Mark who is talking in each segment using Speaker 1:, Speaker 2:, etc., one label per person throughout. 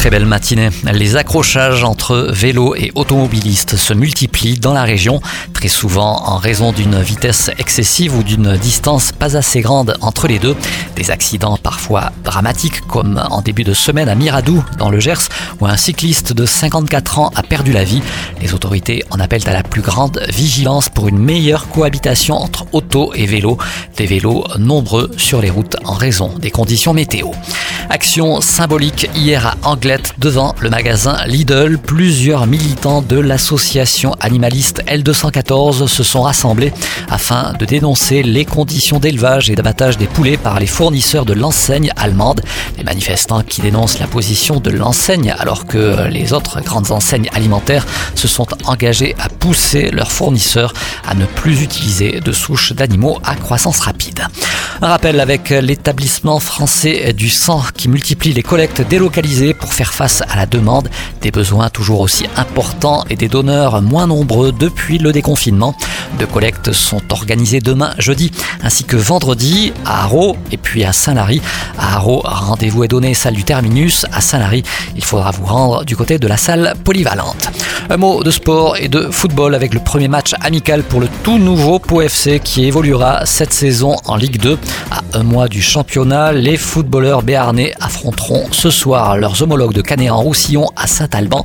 Speaker 1: Très belle matinée. Les accrochages entre vélos et automobilistes se multiplient dans la région, très souvent en raison d'une vitesse excessive ou d'une distance pas assez grande entre les deux. Des accidents parfois dramatiques comme en début de semaine à Miradou dans le Gers où un cycliste de 54 ans a perdu la vie. Les autorités en appellent à la plus grande vigilance pour une meilleure cohabitation entre auto et vélo. Des vélos nombreux sur les routes en raison des conditions météo. Action symbolique hier à Anglette devant le magasin Lidl. Plusieurs militants de l'association animaliste L214 se sont rassemblés afin de dénoncer les conditions d'élevage et d'abattage des poulets par les fournisseurs de l'enseigne allemande. Les manifestants qui dénoncent la position de l'enseigne alors que les autres grandes enseignes alimentaires se sont engagés à pousser leurs fournisseurs à ne plus utiliser de souches d'animaux à croissance rapide. Un rappel avec l'établissement français du sang qui multiplie les collectes délocalisées pour faire face à la demande, des besoins toujours aussi importants et des donneurs moins nombreux depuis le déconfinement. Deux collectes sont organisées demain, jeudi, ainsi que vendredi à Haro et puis à Saint-Lary. À Haro, rendez-vous est donné salle du Terminus. À Saint-Lary, il faudra vous rendre du côté de la salle polyvalente. Un mot de sport et de football avec le premier match amical pour le tout nouveau Pau FC qui évoluera cette saison en Ligue 2. À un mois du championnat, les footballeurs béarnais affronteront ce soir leurs homologues de Canet-en-Roussillon à Saint-Alban.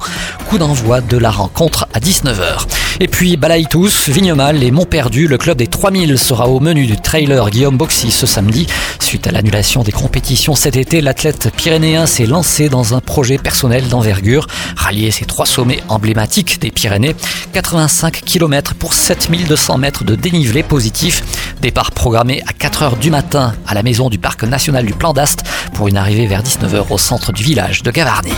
Speaker 1: Coup d'envoi de la rencontre à 19h. Et puis Balaïtous, Vignemal et Montperdu, le club des 3000 sera au menu du trailer Guillaume Boxy ce samedi. Suite à l'annulation des compétitions cet été, l'athlète pyrénéen s'est lancé dans un projet personnel d'envergure, rallier ces trois sommets emblématiques des Pyrénées, 85 km pour 7200 mètres de dénivelé positif. Départ programmé à 4h du matin à la maison du parc national du Plan d'Ast pour une arrivée vers 19h au centre du village de Gavarnie.